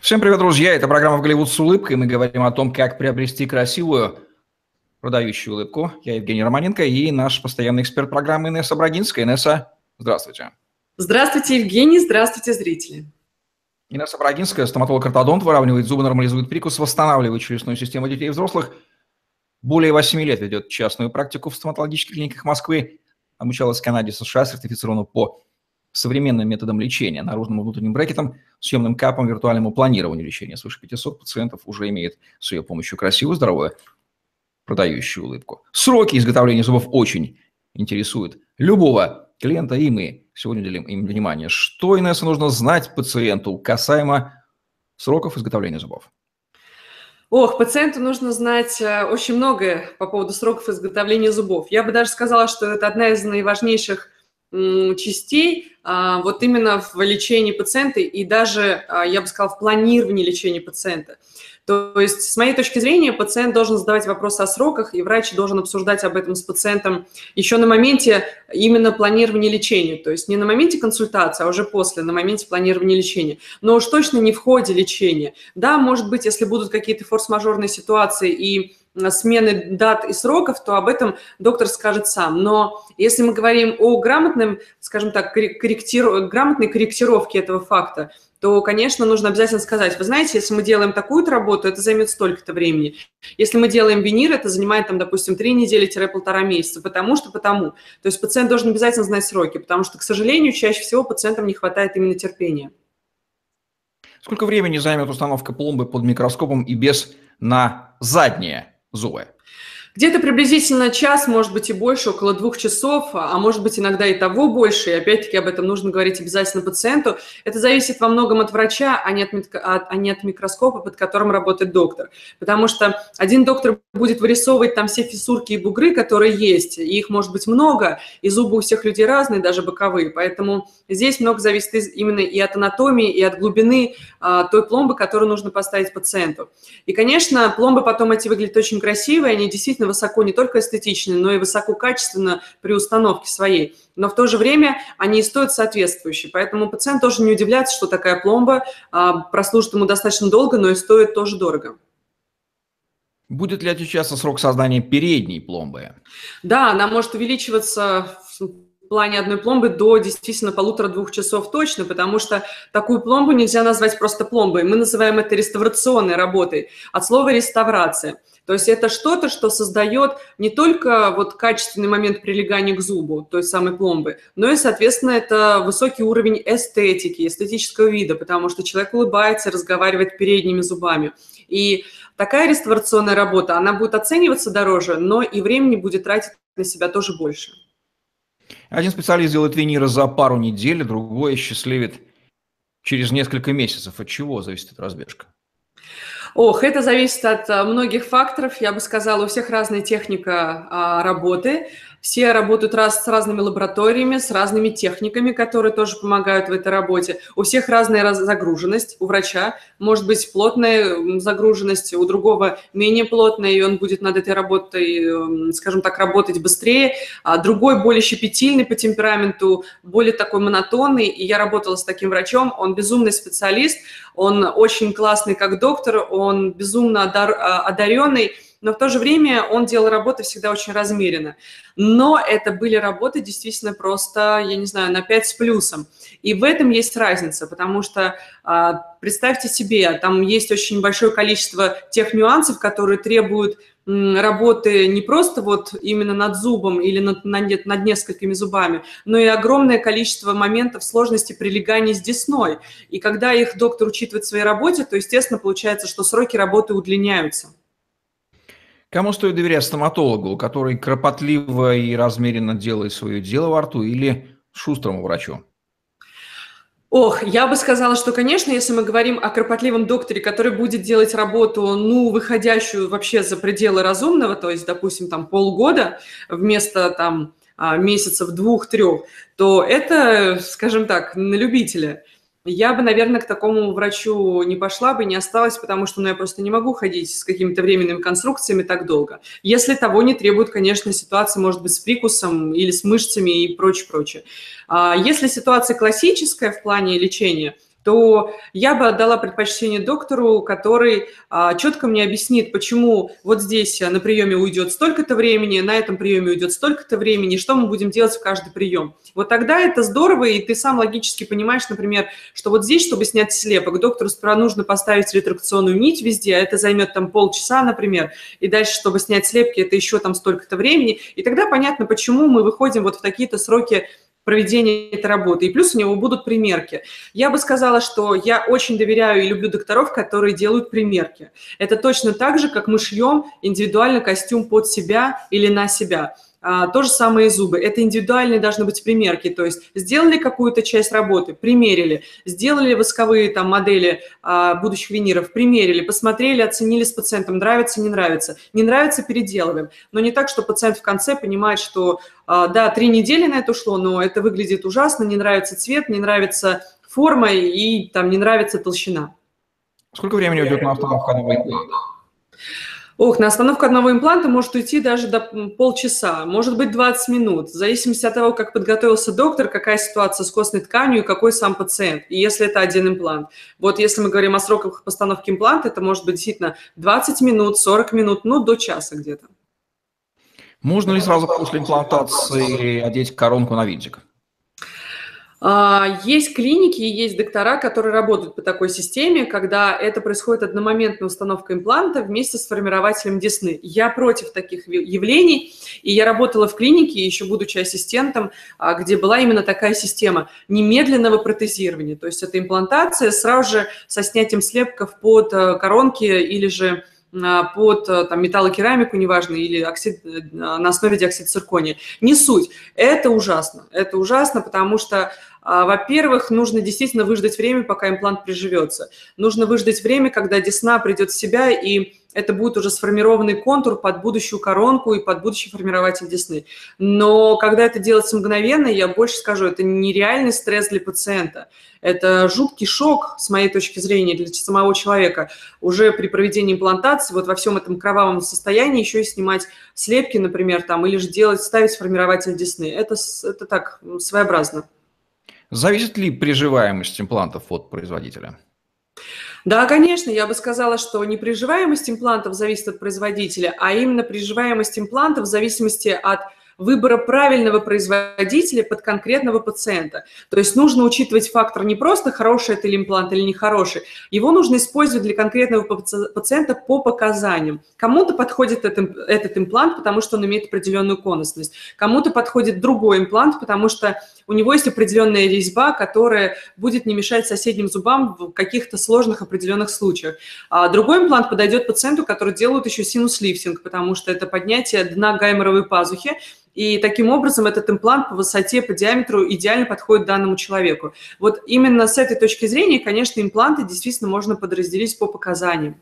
Всем привет, друзья! Это программа «В Голливуд с улыбкой». Мы говорим о том, как приобрести красивую продающую улыбку. Я Евгений Романенко и наш постоянный эксперт программы Инесса Брагинская. Инесса, здравствуйте. Здравствуйте, Евгений. Здравствуйте, зрители. Инесса Брагинская, стоматолог-ортодонт, выравнивает зубы, нормализует прикус, восстанавливает челюстную систему детей и взрослых. Более 8 лет ведет частную практику в стоматологических клиниках Москвы. Обучалась в Канаде, США, сертифицирована по современным методом лечения, наружным и внутренним брекетом, съемным капом, виртуальному планированию лечения. Свыше 500 пациентов уже имеет с ее помощью красивую, здоровую, продающую улыбку. Сроки изготовления зубов очень интересуют любого клиента, и мы сегодня уделим им внимание. Что, Инесса, нужно знать пациенту касаемо сроков изготовления зубов? Ох, пациенту нужно знать э, очень многое по поводу сроков изготовления зубов. Я бы даже сказала, что это одна из наиважнейших частей а, вот именно в лечении пациента и даже, а, я бы сказала, в планировании лечения пациента. То есть, с моей точки зрения, пациент должен задавать вопросы о сроках, и врач должен обсуждать об этом с пациентом еще на моменте именно планирования лечения. То есть не на моменте консультации, а уже после, на моменте планирования лечения. Но уж точно не в ходе лечения. Да, может быть, если будут какие-то форс-мажорные ситуации и смены дат и сроков, то об этом доктор скажет сам. Но если мы говорим о грамотном, скажем так, корректиру... грамотной корректировке этого факта, то, конечно, нужно обязательно сказать, вы знаете, если мы делаем такую-то работу, это займет столько-то времени. Если мы делаем винир, это занимает, там, допустим, три недели-полтора месяца, потому что, потому. То есть пациент должен обязательно знать сроки, потому что, к сожалению, чаще всего пациентам не хватает именно терпения. Сколько времени займет установка пломбы под микроскопом и без на заднее зубы? Где-то приблизительно час, может быть и больше, около двух часов, а может быть иногда и того больше. И опять-таки об этом нужно говорить обязательно пациенту. Это зависит во многом от врача, а не от, а не от микроскопа, под которым работает доктор. Потому что один доктор будет вырисовывать там все фиссурки и бугры, которые есть. И их может быть много, и зубы у всех людей разные, даже боковые. Поэтому здесь много зависит именно и от анатомии, и от глубины а, той пломбы, которую нужно поставить пациенту. И, конечно, пломбы потом эти выглядят очень красиво, они действительно действительно высоко не только эстетично, но и высококачественно при установке своей. Но в то же время они и стоят соответствующие. Поэтому пациент тоже не удивляется, что такая пломба а, прослужит ему достаточно долго, но и стоит тоже дорого. Будет ли отличаться срок создания передней пломбы? Да, она может увеличиваться в плане одной пломбы до действительно полутора-двух часов точно, потому что такую пломбу нельзя назвать просто пломбой. Мы называем это реставрационной работой, от слова реставрация. То есть это что-то, что создает не только вот качественный момент прилегания к зубу, той самой пломбы, но и, соответственно, это высокий уровень эстетики, эстетического вида, потому что человек улыбается, разговаривает передними зубами. И такая реставрационная работа, она будет оцениваться дороже, но и времени будет тратить на себя тоже больше. Один специалист делает виниры за пару недель, другой счастливит через несколько месяцев. От чего зависит эта разбежка? Ох, это зависит от а, многих факторов. Я бы сказала, у всех разная техника а, работы. Все работают раз, с разными лабораториями, с разными техниками, которые тоже помогают в этой работе. У всех разная загруженность. У врача может быть плотная загруженность, у другого менее плотная, и он будет над этой работой, скажем так, работать быстрее. А другой более щепетильный по темпераменту, более такой монотонный. И я работала с таким врачом, он безумный специалист, он очень классный как доктор, он безумно одаренный, но в то же время он делал работы всегда очень размеренно. Но это были работы действительно просто, я не знаю, на 5 с плюсом. И в этом есть разница, потому что а, представьте себе, там есть очень большое количество тех нюансов, которые требуют работы не просто вот именно над зубом или над, над, над несколькими зубами, но и огромное количество моментов сложности прилегания с десной. И когда их доктор учитывает в своей работе, то, естественно, получается, что сроки работы удлиняются. Кому стоит доверять стоматологу, который кропотливо и размеренно делает свое дело во рту, или шустрому врачу? Ох, я бы сказала, что, конечно, если мы говорим о кропотливом докторе, который будет делать работу, ну, выходящую вообще за пределы разумного, то есть, допустим, там полгода вместо там а, месяцев двух-трех, то это, скажем так, на любителя – я бы, наверное, к такому врачу не пошла бы, не осталась, потому что ну, я просто не могу ходить с какими-то временными конструкциями так долго. Если того не требует, конечно, ситуация может быть с прикусом или с мышцами и прочее, прочее. А если ситуация классическая в плане лечения, то я бы отдала предпочтение доктору, который а, четко мне объяснит, почему вот здесь на приеме уйдет столько-то времени, на этом приеме уйдет столько-то времени, что мы будем делать в каждый прием. Вот тогда это здорово, и ты сам логически понимаешь, например, что вот здесь, чтобы снять слепок, доктору сперва нужно поставить ретракционную нить везде, а это займет там полчаса, например, и дальше, чтобы снять слепки, это еще там столько-то времени, и тогда понятно, почему мы выходим вот в такие-то сроки проведения этой работы. И плюс у него будут примерки. Я бы сказала, что я очень доверяю и люблю докторов, которые делают примерки. Это точно так же, как мы шьем индивидуально костюм под себя или на себя. А, то же самое и зубы. Это индивидуальные должны быть примерки. То есть сделали какую-то часть работы, примерили, сделали восковые там модели а, будущих виниров, примерили, посмотрели, оценили с пациентом, нравится, не нравится. Не нравится, переделываем. Но не так, что пациент в конце понимает, что а, да, три недели на это ушло, но это выглядит ужасно, не нравится цвет, не нравится форма и там не нравится толщина. Сколько времени уйдет на установку импланта? Ох, на остановку одного импланта может уйти даже до полчаса, может быть 20 минут, в зависимости от того, как подготовился доктор, какая ситуация с костной тканью и какой сам пациент, и если это один имплант. Вот если мы говорим о сроках постановки импланта, это может быть действительно 20 минут, 40 минут, ну до часа где-то. Можно ли сразу после имплантации одеть коронку на винтик? А, есть клиники и есть доктора, которые работают по такой системе, когда это происходит одномоментная установка импланта вместе с формирователем десны. Я против таких явлений, и я работала в клинике, еще будучи ассистентом, а, где была именно такая система немедленного протезирования. То есть это имплантация сразу же со снятием слепков под э, коронки или же под э, там, металлокерамику, неважно, или оксид, э, на основе диоксида циркония. Не суть. Это ужасно. Это ужасно, потому что во-первых, нужно действительно выждать время, пока имплант приживется. Нужно выждать время, когда десна придет в себя, и это будет уже сформированный контур под будущую коронку и под будущий формирователь десны. Но когда это делается мгновенно, я больше скажу, это нереальный стресс для пациента. Это жуткий шок, с моей точки зрения, для самого человека. Уже при проведении имплантации, вот во всем этом кровавом состоянии, еще и снимать слепки, например, там, или же делать, ставить формирователь десны. Это, это так, своеобразно. Зависит ли приживаемость имплантов от производителя? Да, конечно, я бы сказала, что не приживаемость имплантов зависит от производителя, а именно приживаемость имплантов в зависимости от выбора правильного производителя под конкретного пациента. То есть нужно учитывать фактор не просто хороший это имплант или нехороший, его нужно использовать для конкретного пациента по показаниям. Кому-то подходит этот имплант, потому что он имеет определенную конусность, кому-то подходит другой имплант, потому что у него есть определенная резьба, которая будет не мешать соседним зубам в каких-то сложных определенных случаях. А другой имплант подойдет пациенту, который делают еще синус-лифтинг, потому что это поднятие дна гайморовой пазухи, и таким образом этот имплант по высоте, по диаметру идеально подходит данному человеку. Вот именно с этой точки зрения, конечно, импланты действительно можно подразделить по показаниям.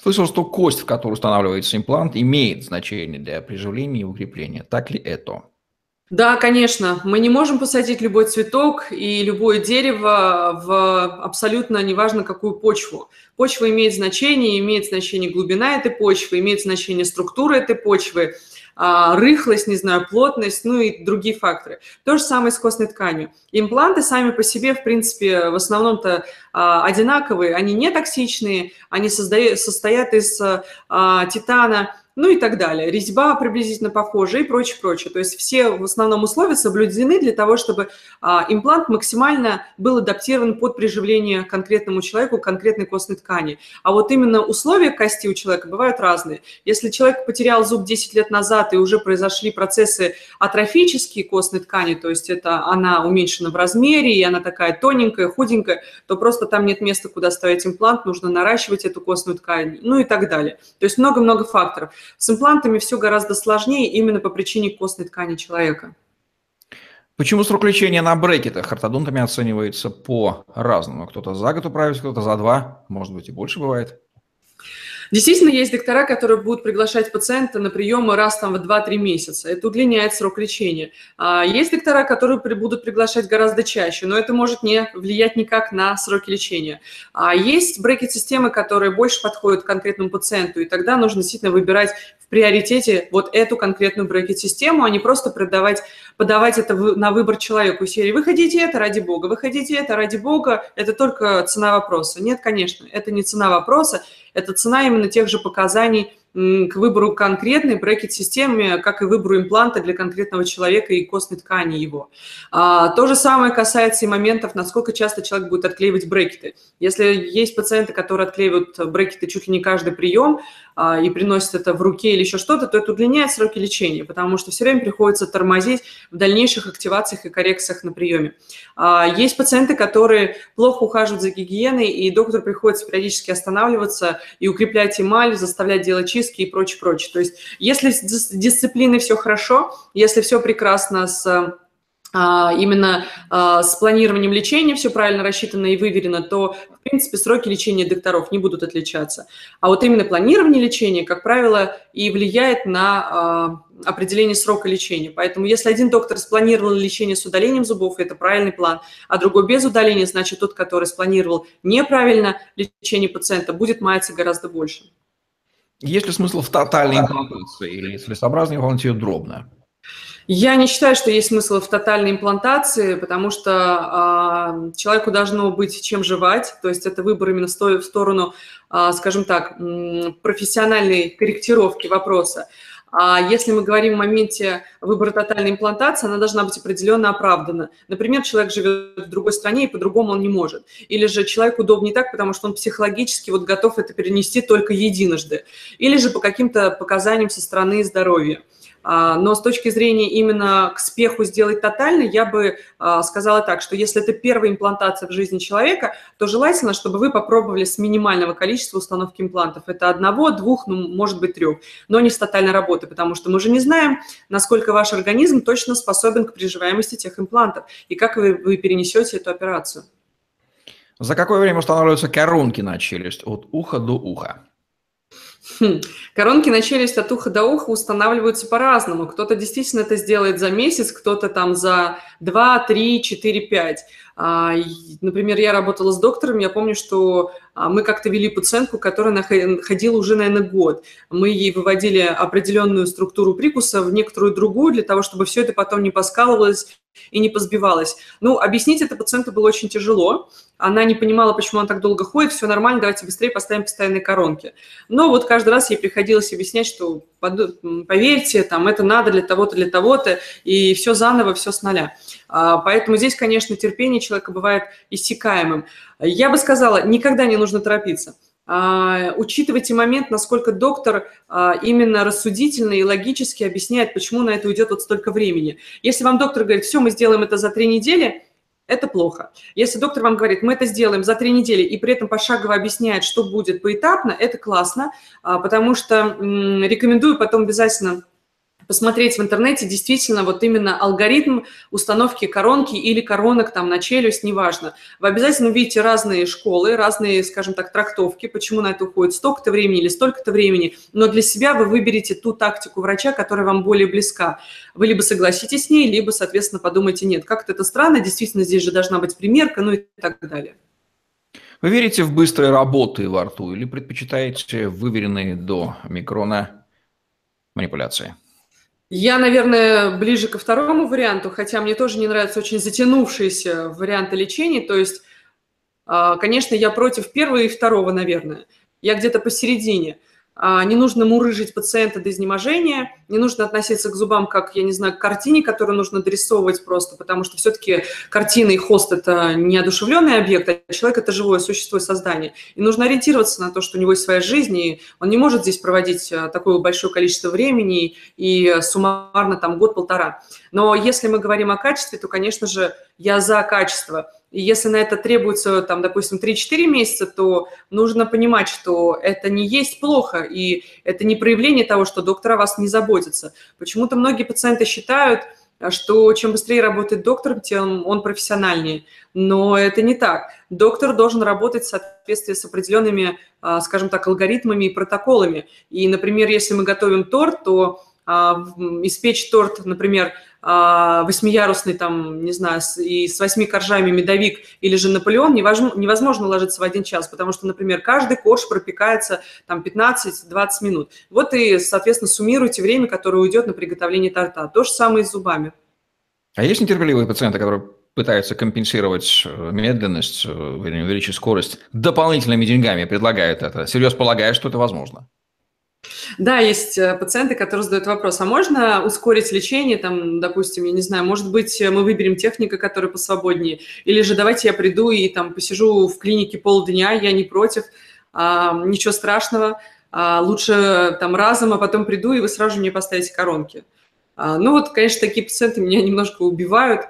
Слышал, что кость, в которую устанавливается имплант, имеет значение для приживления и укрепления. Так ли это? Да, конечно. Мы не можем посадить любой цветок и любое дерево в абсолютно неважно какую почву. Почва имеет значение, имеет значение глубина этой почвы, имеет значение структура этой почвы, рыхлость, не знаю, плотность, ну и другие факторы. То же самое с костной тканью. Импланты сами по себе, в принципе, в основном-то а, одинаковые, они не токсичные, они создают, состоят из а, титана, ну и так далее. Резьба приблизительно похожа и прочее, прочее. То есть все в основном условия соблюдены для того, чтобы а, имплант максимально был адаптирован под приживление конкретному человеку, конкретной костной ткани. А вот именно условия кости у человека бывают разные. Если человек потерял зуб 10 лет назад и уже произошли процессы атрофические костной ткани, то есть это она уменьшена в размере, и она такая тоненькая, худенькая, то просто там нет места, куда ставить имплант, нужно наращивать эту костную ткань, ну и так далее. То есть много-много факторов. С имплантами все гораздо сложнее именно по причине костной ткани человека. Почему срок лечения на брекетах ортодонтами оценивается по-разному? Кто-то за год управится, кто-то за два, может быть и больше бывает. Действительно, есть доктора, которые будут приглашать пациента на приемы раз там в 2-3 месяца. Это удлиняет срок лечения. А есть доктора, которые будут приглашать гораздо чаще, но это может не влиять никак на сроки лечения. А есть брекет-системы, которые больше подходят конкретному пациенту, и тогда нужно действительно выбирать в приоритете вот эту конкретную брекет-систему, а не просто продавать подавать это на выбор человеку серии. Вы хотите это ради бога, вы хотите это ради бога, это только цена вопроса. Нет, конечно, это не цена вопроса, это цена именно тех же показаний, к выбору конкретной брекет-системы, как и выбору импланта для конкретного человека и костной ткани его. А, то же самое касается и моментов, насколько часто человек будет отклеивать брекеты. Если есть пациенты, которые отклеивают брекеты чуть ли не каждый прием, а, и приносит это в руке или еще что-то, то это удлиняет сроки лечения, потому что все время приходится тормозить в дальнейших активациях и коррекциях на приеме. А, есть пациенты, которые плохо ухаживают за гигиеной, и доктор приходится периодически останавливаться и укреплять эмаль, заставлять делать чистки и прочее, прочее. То есть если с дисциплиной все хорошо, если все прекрасно с а, именно а, с планированием лечения все правильно рассчитано и выверено, то, в принципе, сроки лечения докторов не будут отличаться. А вот именно планирование лечения, как правило, и влияет на а, определение срока лечения. Поэтому если один доктор спланировал лечение с удалением зубов, это правильный план, а другой без удаления, значит, тот, который спланировал неправильно лечение пациента, будет маяться гораздо больше. Есть ли смысл в тотальной имплантации или целесообразно имплантировать дробно? Я не считаю, что есть смысл в тотальной имплантации, потому что э, человеку должно быть чем жевать, то есть это выбор именно в сторону, э, скажем так, профессиональной корректировки вопроса. А если мы говорим в моменте выбора тотальной имплантации, она должна быть определенно оправдана. Например, человек живет в другой стране, и по-другому он не может. Или же человек удобнее так, потому что он психологически вот готов это перенести только единожды. Или же по каким-то показаниям со стороны здоровья. А, но с точки зрения именно к спеху сделать тотально, я бы а, сказала так, что если это первая имплантация в жизни человека, то желательно, чтобы вы попробовали с минимального количества установки имплантов. Это одного, двух, ну, может быть, трех, но не с тотальной работы, потому что мы же не знаем, насколько ваш организм точно способен к приживаемости тех имплантов и как вы, вы перенесете эту операцию. За какое время устанавливаются коронки на челюсть от уха до уха? Хм. Коронки на челюсть от уха до уха устанавливаются по-разному. Кто-то действительно это сделает за месяц, кто-то там за 2, 3, 4, 5. А, например, я работала с доктором, я помню, что а, мы как-то вели пациентку, которая ходила уже, наверное, год. Мы ей выводили определенную структуру прикуса в некоторую другую, для того, чтобы все это потом не поскалывалось и не позбивалось. Ну, объяснить это пациенту было очень тяжело. Она не понимала, почему она так долго ходит, все нормально, давайте быстрее поставим постоянные коронки. Но вот каждый раз ей приходилось объяснять, что поверьте, там, это надо для того-то, для того-то, и все заново, все с нуля. А, поэтому здесь, конечно, терпение человека бывает иссякаемым. Я бы сказала, никогда не нужно торопиться. Uh, учитывайте момент, насколько доктор uh, именно рассудительно и логически объясняет, почему на это уйдет вот столько времени. Если вам доктор говорит, все, мы сделаем это за три недели, это плохо. Если доктор вам говорит, мы это сделаем за три недели, и при этом пошагово объясняет, что будет поэтапно, это классно, uh, потому что рекомендую потом обязательно посмотреть в интернете действительно вот именно алгоритм установки коронки или коронок там на челюсть, неважно. Вы обязательно увидите разные школы, разные, скажем так, трактовки, почему на это уходит столько-то времени или столько-то времени, но для себя вы выберете ту тактику врача, которая вам более близка. Вы либо согласитесь с ней, либо, соответственно, подумайте, нет, как-то это странно, действительно здесь же должна быть примерка, ну и так далее. Вы верите в быстрые работы во рту или предпочитаете выверенные до микрона манипуляции? Я, наверное, ближе ко второму варианту, хотя мне тоже не нравятся очень затянувшиеся варианты лечения. То есть, а, конечно, я против первого и второго, наверное. Я где-то посередине. А, не нужно мурыжить пациента до изнеможения, не нужно относиться к зубам как, я не знаю, к картине, которую нужно дорисовывать просто, потому что все-таки картина и хост – это неодушевленный объект, а человек – это живое существо и создание. И нужно ориентироваться на то, что у него есть своя жизнь, и он не может здесь проводить а, такое большое количество времени и суммарно там год-полтора. Но если мы говорим о качестве, то, конечно же, я за качество – и если на это требуется, там, допустим, 3-4 месяца, то нужно понимать, что это не есть плохо, и это не проявление того, что доктор о вас не заботится. Почему-то многие пациенты считают, что чем быстрее работает доктор, тем он профессиональнее. Но это не так. Доктор должен работать в соответствии с определенными, а, скажем так, алгоритмами и протоколами. И, например, если мы готовим торт, то испечь торт, например, а, восьмиярусный, там, не знаю, и с восьми коржами медовик или же Наполеон невозможно, невозможно ложиться в один час, потому что, например, каждый корж пропекается там 15-20 минут. Вот и, соответственно, суммируйте время, которое уйдет на приготовление торта. То же самое и с зубами. А есть нетерпеливые пациенты, которые пытаются компенсировать э, медленность, э, увеличить скорость дополнительными деньгами, предлагают это? Серьезно полагают, что это возможно? Да, есть э, пациенты, которые задают вопрос, а можно ускорить лечение, там, допустим, я не знаю, может быть, мы выберем техника, которая посвободнее, или же давайте я приду и там посижу в клинике полдня, я не против, а, ничего страшного, а, лучше там разом, а потом приду, и вы сразу мне поставите коронки. А, ну вот, конечно, такие пациенты меня немножко убивают,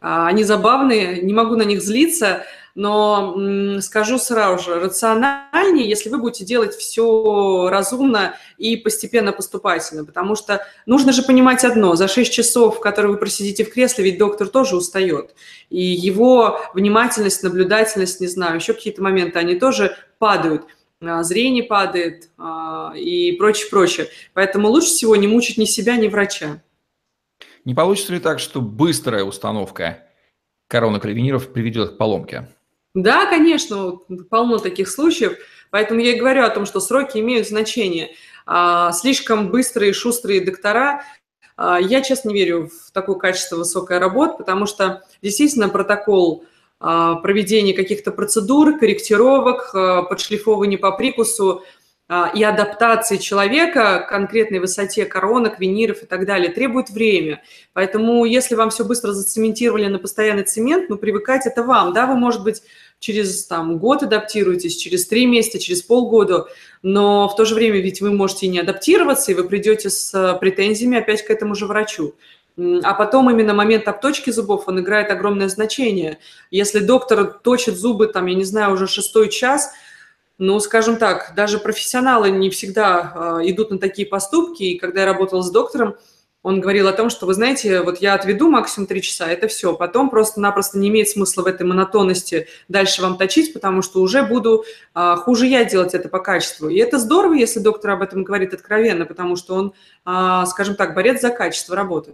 а, они забавные, не могу на них злиться, но скажу сразу же, рациональнее, если вы будете делать все разумно и постепенно поступательно, потому что нужно же понимать одно, за 6 часов, которые вы просидите в кресле, ведь доктор тоже устает, и его внимательность, наблюдательность, не знаю, еще какие-то моменты, они тоже падают, а, зрение падает а, и прочее, прочее. Поэтому лучше всего не мучить ни себя, ни врача. Не получится ли так, что быстрая установка коронок ревениров приведет к поломке? Да, конечно, полно таких случаев. Поэтому я и говорю о том, что сроки имеют значение. А, слишком быстрые, шустрые доктора, а, я, честно, не верю в такое качество высокой работы, потому что действительно протокол а, проведения каких-то процедур, корректировок, подшлифовывания по прикусу и адаптации человека к конкретной высоте коронок, виниров и так далее требует время. Поэтому если вам все быстро зацементировали на постоянный цемент, ну, привыкать это вам, да, вы, может быть, через там, год адаптируетесь, через три месяца, через полгода, но в то же время ведь вы можете и не адаптироваться, и вы придете с э, претензиями опять к этому же врачу. А потом именно момент обточки зубов, он играет огромное значение. Если доктор точит зубы, там, я не знаю, уже шестой час, ну, скажем так, даже профессионалы не всегда э, идут на такие поступки. И когда я работала с доктором, он говорил о том, что, вы знаете, вот я отведу максимум три часа, это все. Потом просто-напросто не имеет смысла в этой монотонности дальше вам точить, потому что уже буду а, хуже я делать это по качеству. И это здорово, если доктор об этом говорит откровенно, потому что он, а, скажем так, борец за качество работы.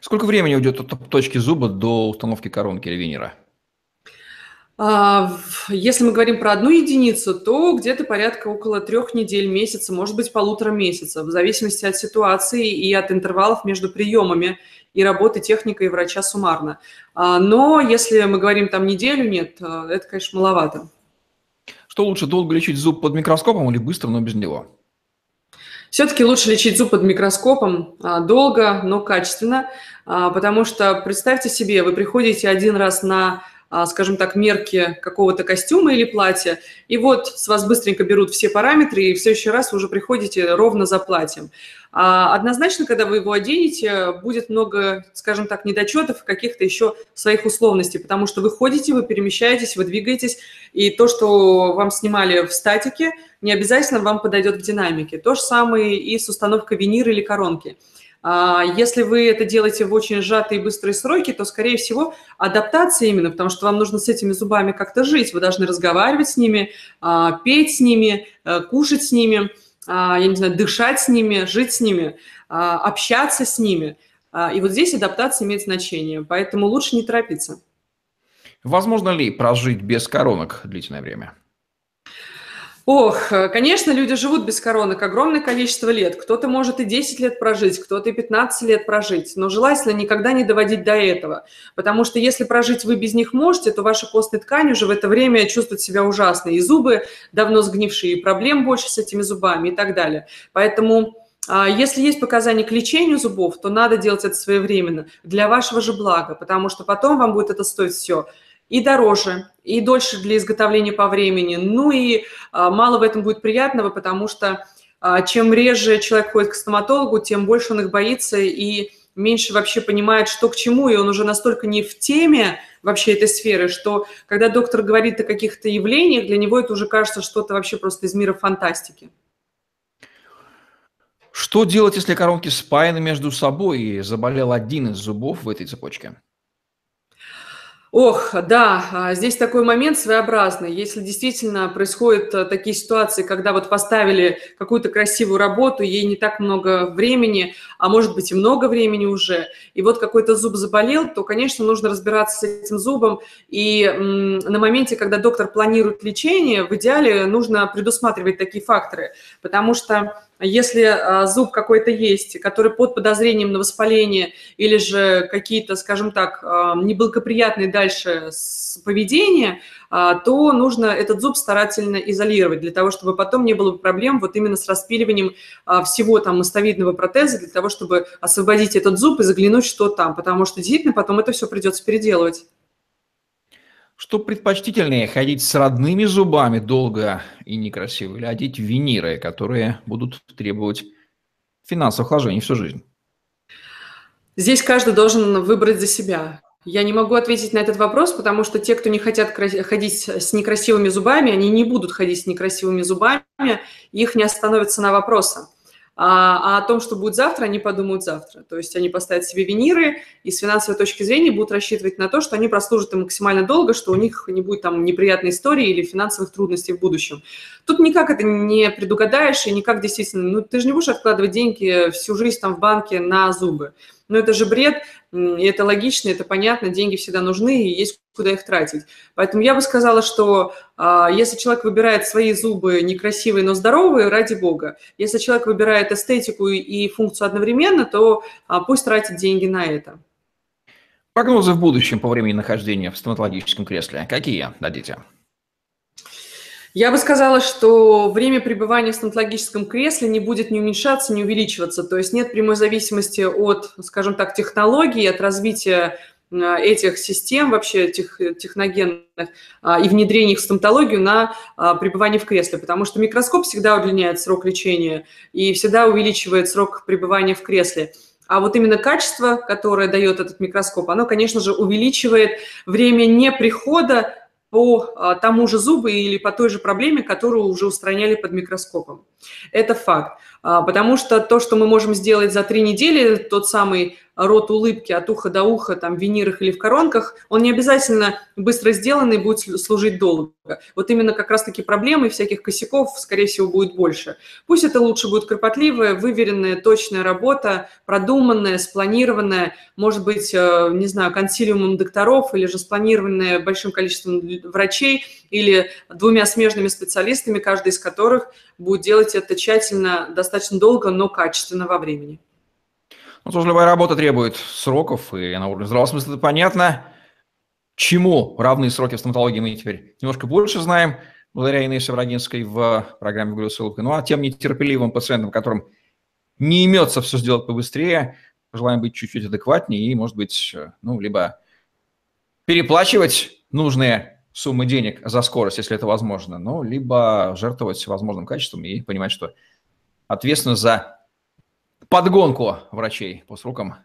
Сколько времени уйдет от точки зуба до установки коронки ревенера? А, если мы говорим про одну единицу, то где-то порядка около трех недель, месяца, может быть, полутора месяцев, в зависимости от ситуации и от интервалов между приемами и работы техника и врача суммарно. А, но если мы говорим там неделю, нет, а, это, конечно, маловато. Что лучше, долго лечить зуб под микроскопом или быстро, но без него? Все-таки лучше лечить зуб под микроскопом долго, но качественно, потому что представьте себе, вы приходите один раз на а, скажем так, мерки какого-то костюма или платья, и вот с вас быстренько берут все параметры, и в следующий раз уже приходите ровно за платьем. А однозначно, когда вы его оденете, будет много, скажем так, недочетов, каких-то еще своих условностей, потому что вы ходите, вы перемещаетесь, вы двигаетесь, и то, что вам снимали в статике, не обязательно вам подойдет к динамике. То же самое и с установкой винира или коронки – а, если вы это делаете в очень сжатые и быстрые сроки, то, скорее всего, адаптация именно, потому что вам нужно с этими зубами как-то жить. Вы должны разговаривать с ними, а, петь с ними, э, кушать с ними, а, я не знаю, дышать с ними, жить с ними, общаться с ними. И вот здесь адаптация имеет значение, поэтому лучше не торопиться. Возможно ли прожить без коронок длительное время? Ох, э, конечно, люди живут без коронок огромное количество лет. Кто-то может и 10 лет прожить, кто-то и 15 лет прожить. Но желательно никогда не доводить до этого. Потому что если прожить вы без них можете, то ваша костная ткань уже в это время чувствует себя ужасно. И зубы давно сгнившие, и проблем больше с этими зубами и так далее. Поэтому а, если есть показания к лечению зубов, то надо делать это своевременно для вашего же блага, потому что потом вам будет это стоить все и дороже, и дольше для изготовления по времени. Ну и а, мало в этом будет приятного, потому что а, чем реже человек ходит к стоматологу, тем больше он их боится и меньше вообще понимает, что к чему, и он уже настолько не в теме вообще этой сферы, что когда доктор говорит о каких-то явлениях, для него это уже кажется что-то вообще просто из мира фантастики. Что делать, если коронки спаяны между собой и заболел один из зубов в этой цепочке? Ох, да, а, здесь такой момент своеобразный. Если действительно происходят э, такие ситуации, когда вот поставили какую-то красивую работу, ей не так много времени, а может быть и много времени уже, и вот какой-то зуб заболел, то, конечно, нужно разбираться с этим зубом. И на моменте, когда доктор планирует лечение, в идеале нужно предусматривать такие факторы, потому что если а, зуб какой-то есть, который под подозрением на воспаление или же какие-то, скажем так, а, неблагоприятные дальше поведения, а, то нужно этот зуб старательно изолировать для того, чтобы потом не было проблем вот именно с распиливанием всего там мостовидного протеза, для того, чтобы освободить этот зуб и заглянуть, что там, потому что действительно потом это все придется переделывать. Что предпочтительнее, ходить с родными зубами долго и некрасиво, или одеть виниры, которые будут требовать финансовых вложений всю жизнь? Здесь каждый должен выбрать за себя. Я не могу ответить на этот вопрос, потому что те, кто не хотят ходить с некрасивыми зубами, они не будут ходить с некрасивыми зубами, их не остановится на вопросы. А, а о том, что будет завтра, они подумают завтра. То есть они поставят себе виниры и с финансовой точки зрения будут рассчитывать на то, что они прослужат им максимально долго, что у них не будет там неприятной истории или финансовых трудностей в будущем. Тут никак это не предугадаешь и никак действительно, ну ты же не будешь откладывать деньги всю жизнь там в банке на зубы. Но это же бред, и это логично, это понятно, деньги всегда нужны, и есть куда их тратить. Поэтому я бы сказала, что а, если человек выбирает свои зубы некрасивые, но здоровые, ради бога. Если человек выбирает эстетику и функцию одновременно, то а, пусть тратит деньги на это. Прогнозы в будущем по времени нахождения в стоматологическом кресле какие дадите? Я бы сказала, что время пребывания в стоматологическом кресле не будет ни уменьшаться, ни увеличиваться. То есть нет прямой зависимости от, скажем так, технологий, от развития а, этих систем, вообще тех, техногенных, а, и внедрения их в стоматологию на а, пребывание в кресле, потому что микроскоп всегда удлиняет срок лечения и всегда увеличивает срок пребывания в кресле. А вот именно качество, которое дает этот микроскоп, оно, конечно же, увеличивает время не прихода по а, тому же зубу или по той же проблеме, которую уже устраняли под микроскопом. Это факт. А, потому что то, что мы можем сделать за три недели, тот самый рот улыбки от уха до уха, там, в винирах или в коронках, он не обязательно быстро сделанный будет служить долго. Вот именно как раз-таки проблемы всяких косяков, скорее всего, будет больше. Пусть это лучше будет кропотливая, выверенная, точная работа, продуманная, спланированная, может быть, э, не знаю, консилиумом докторов или же спланированная большим количеством врачей или двумя смежными специалистами, каждый из которых будет делать это тщательно, достаточно долго, но качественно во времени. Ну, тоже любая работа требует сроков, и на уровне здравого смысла это понятно. Чему равные сроки в стоматологии мы теперь немножко больше знаем, благодаря Инессе Врагинской в программе «Говорю с улыбкой». Ну, а тем нетерпеливым пациентам, которым не имется все сделать побыстрее, желаем быть чуть-чуть адекватнее и, может быть, ну, либо переплачивать нужные суммы денег за скорость, если это возможно, ну, либо жертвовать возможным качеством и понимать, что ответственность за подгонку врачей по срокам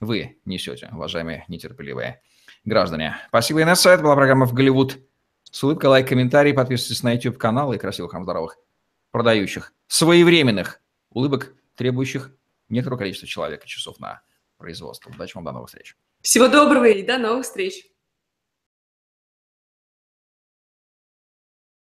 вы несете, уважаемые нетерпеливые граждане. Спасибо, Инесса. Это была программа «В Голливуд». С улыбкой, лайк, комментарий. Подписывайтесь на YouTube-канал и красивых вам здоровых продающих своевременных улыбок, требующих некоторого количества человека часов на производство. Удачи вам, до новых встреч. Всего доброго и до новых встреч.